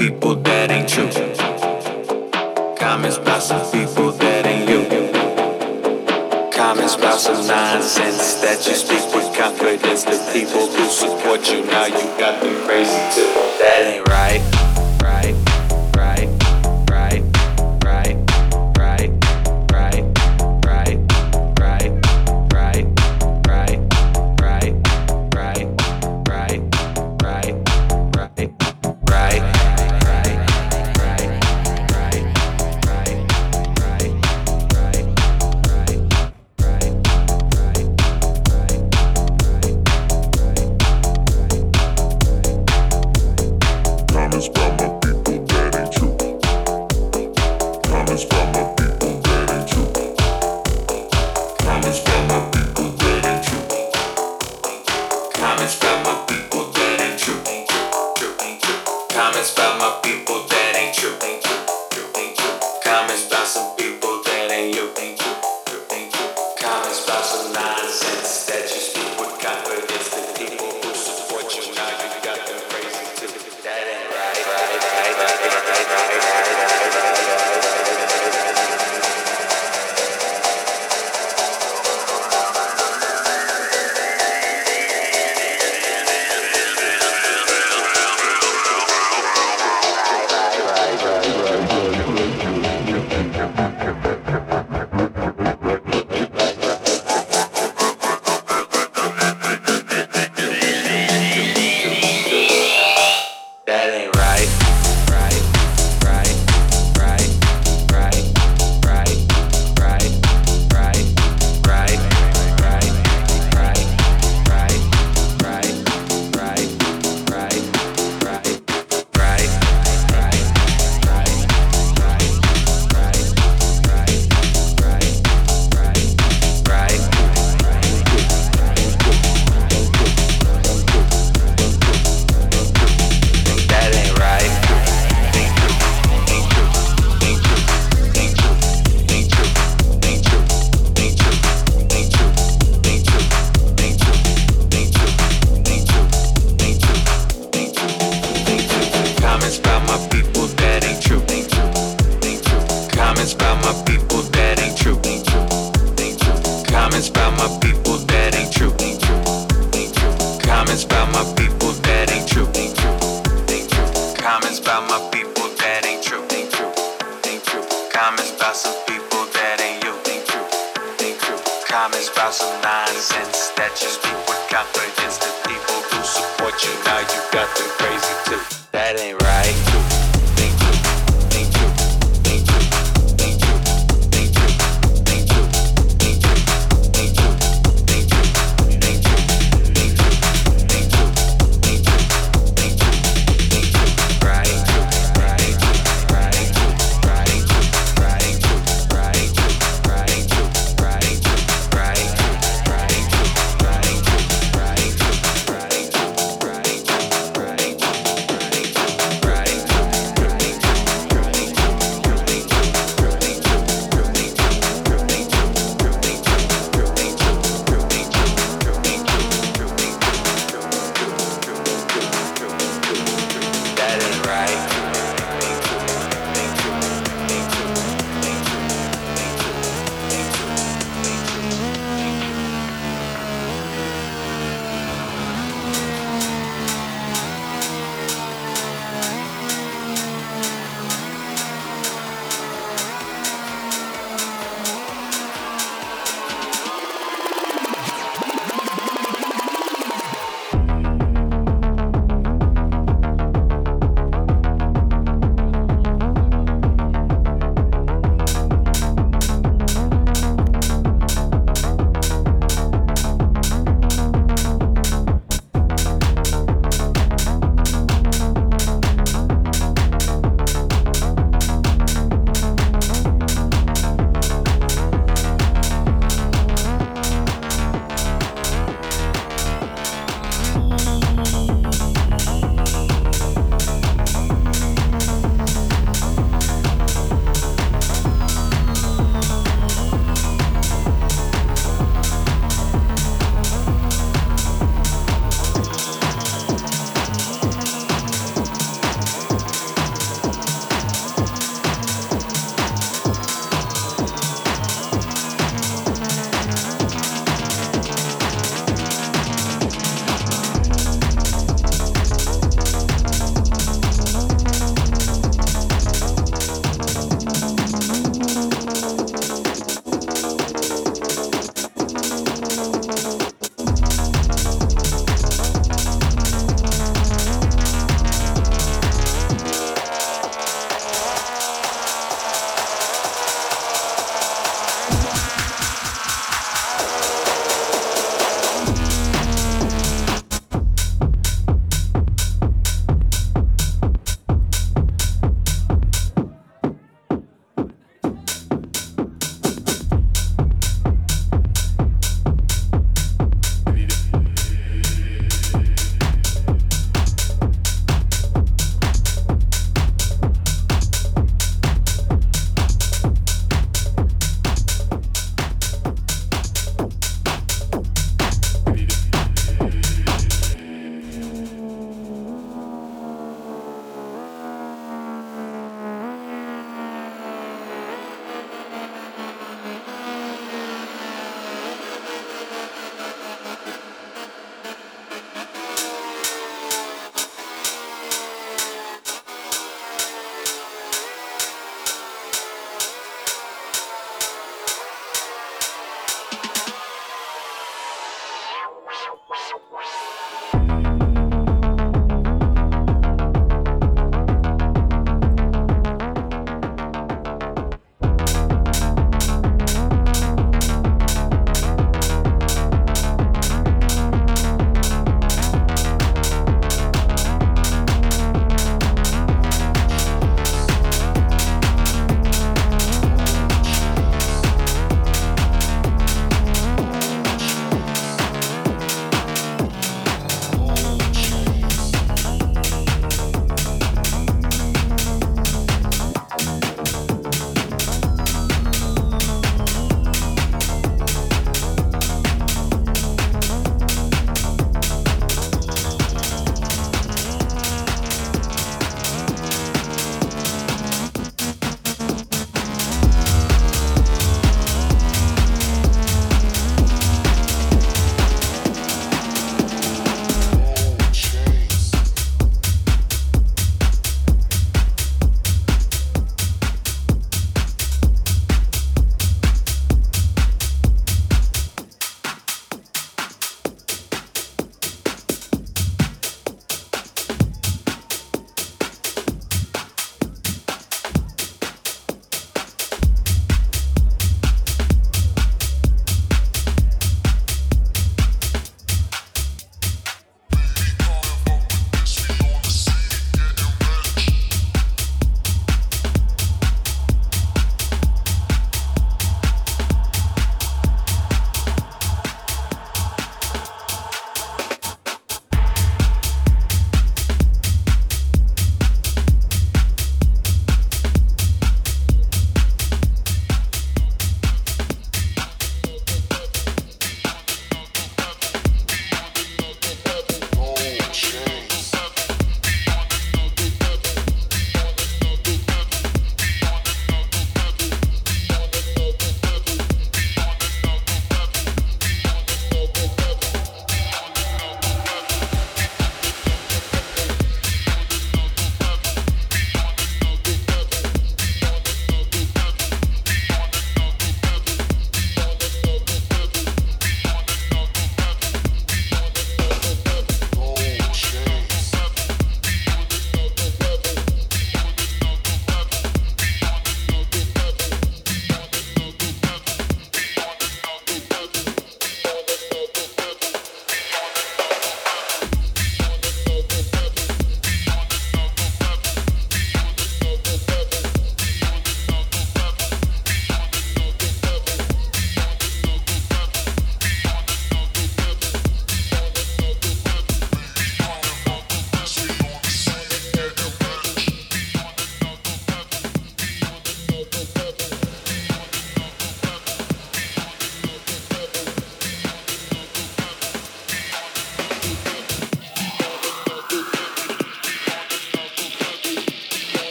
people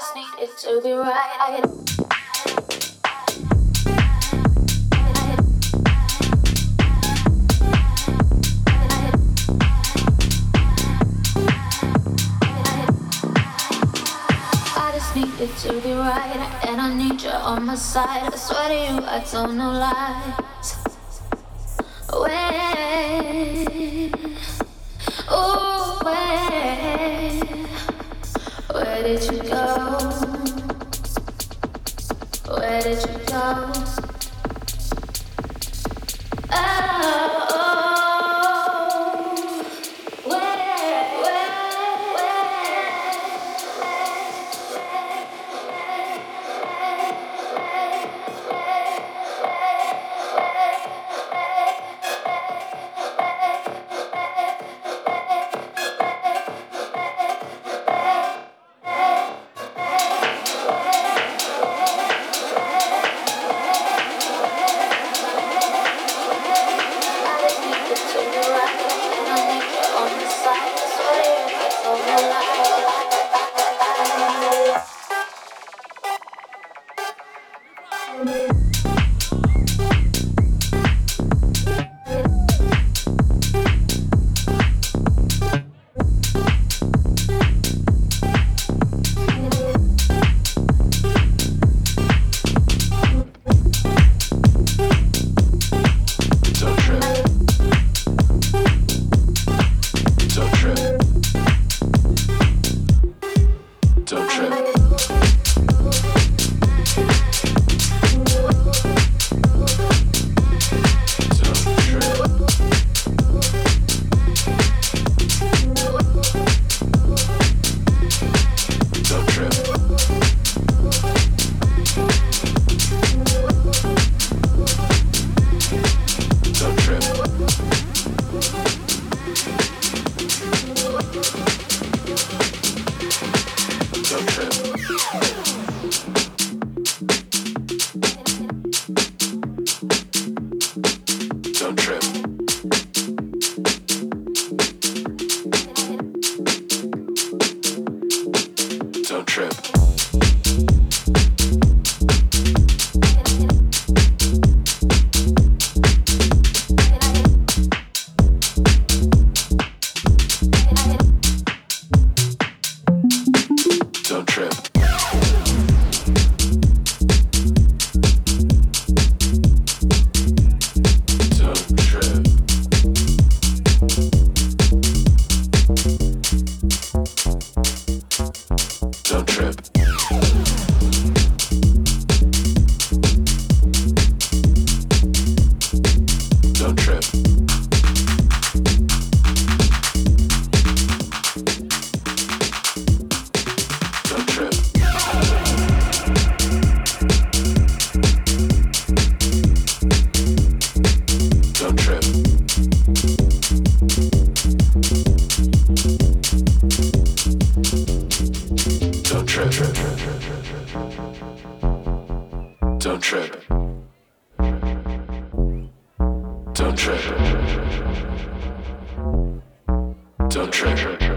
just need it to be right. needed to be right And I need you on my side I swear to you I told no lies When Oh, when where did you go? Where did you go? treasure.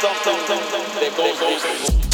les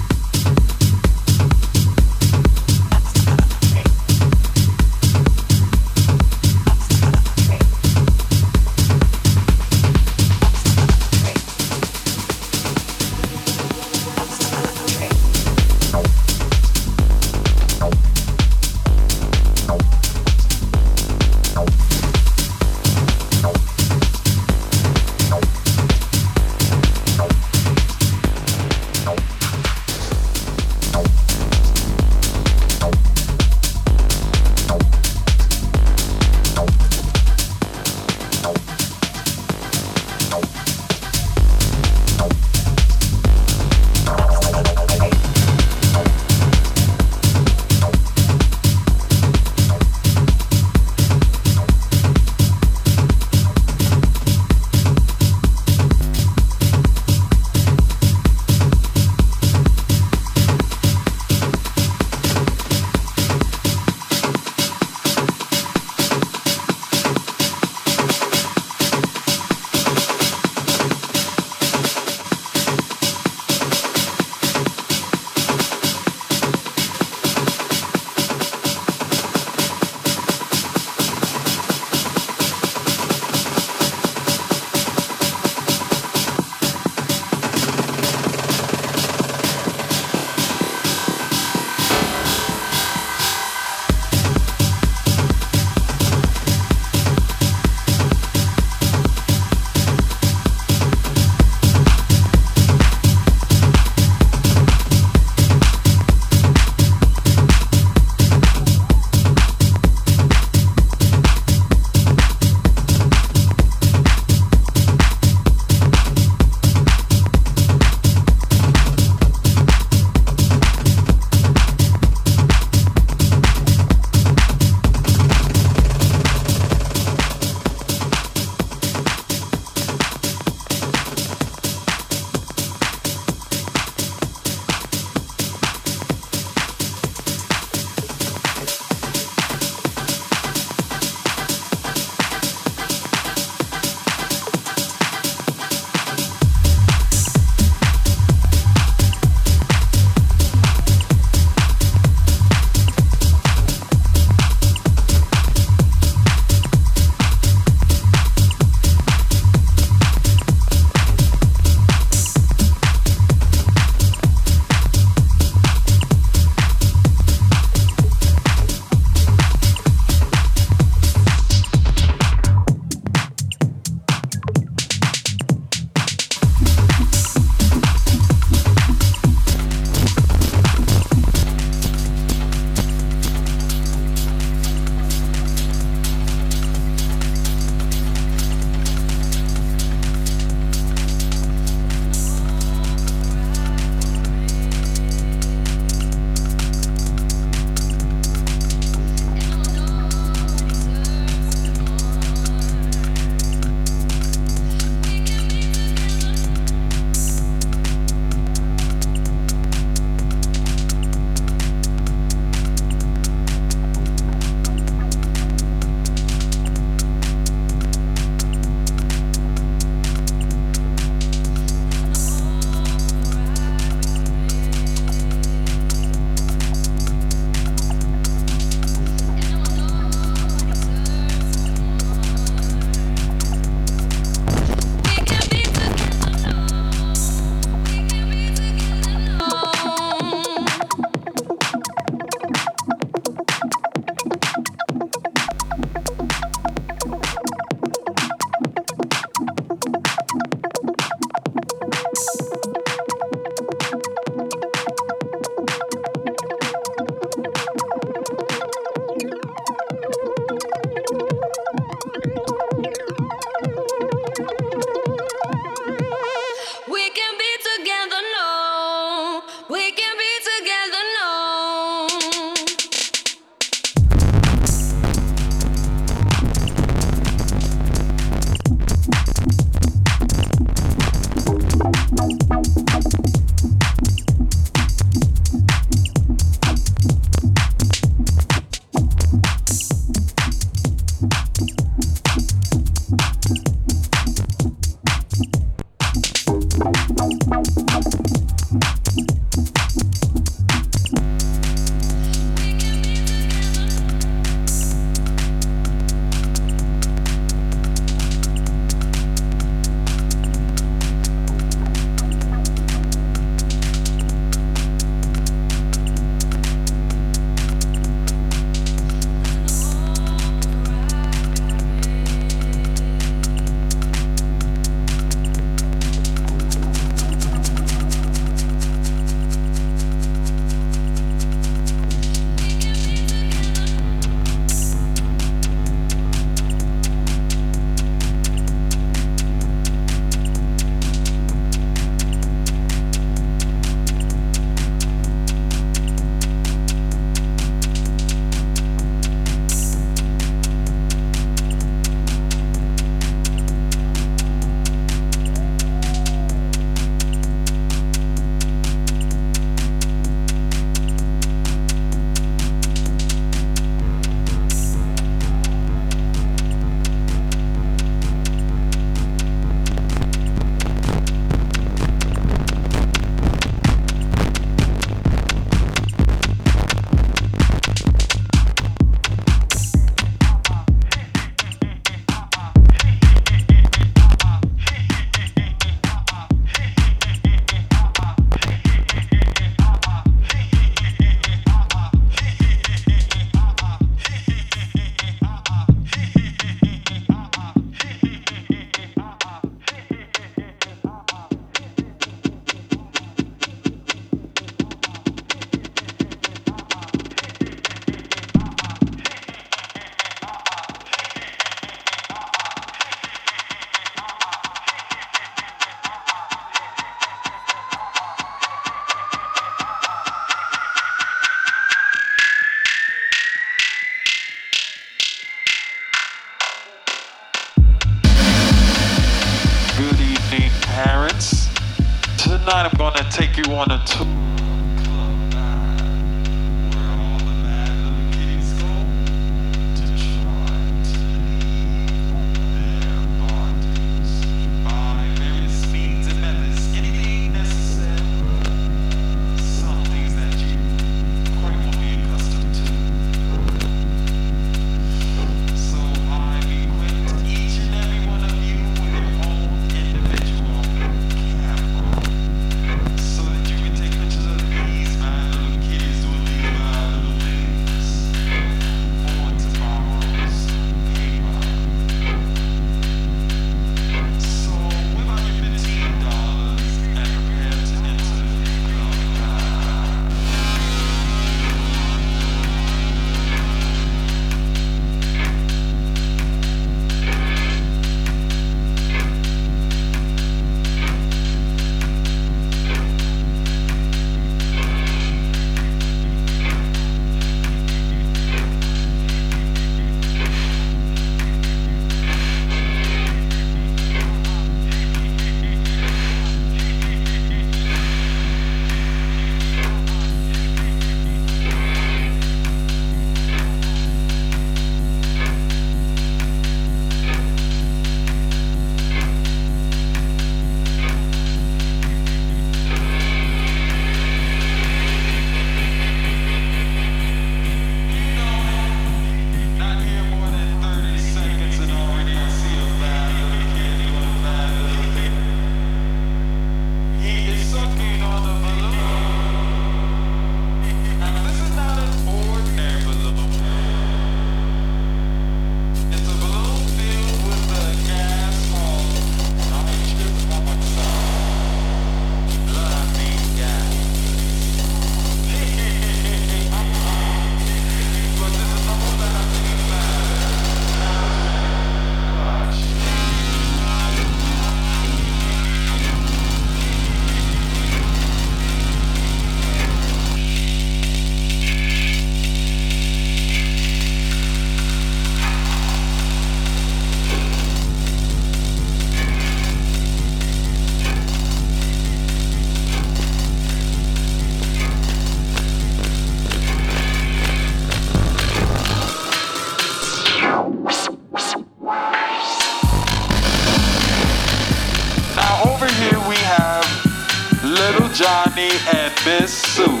Courtney and Miss Sue.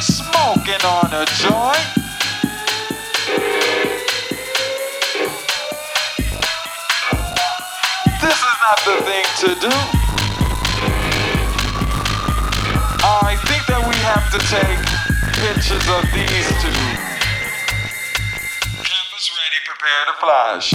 Smoking on a joint. This is not the thing to do. I think that we have to take pictures of these two. Campus ready, prepare to flash.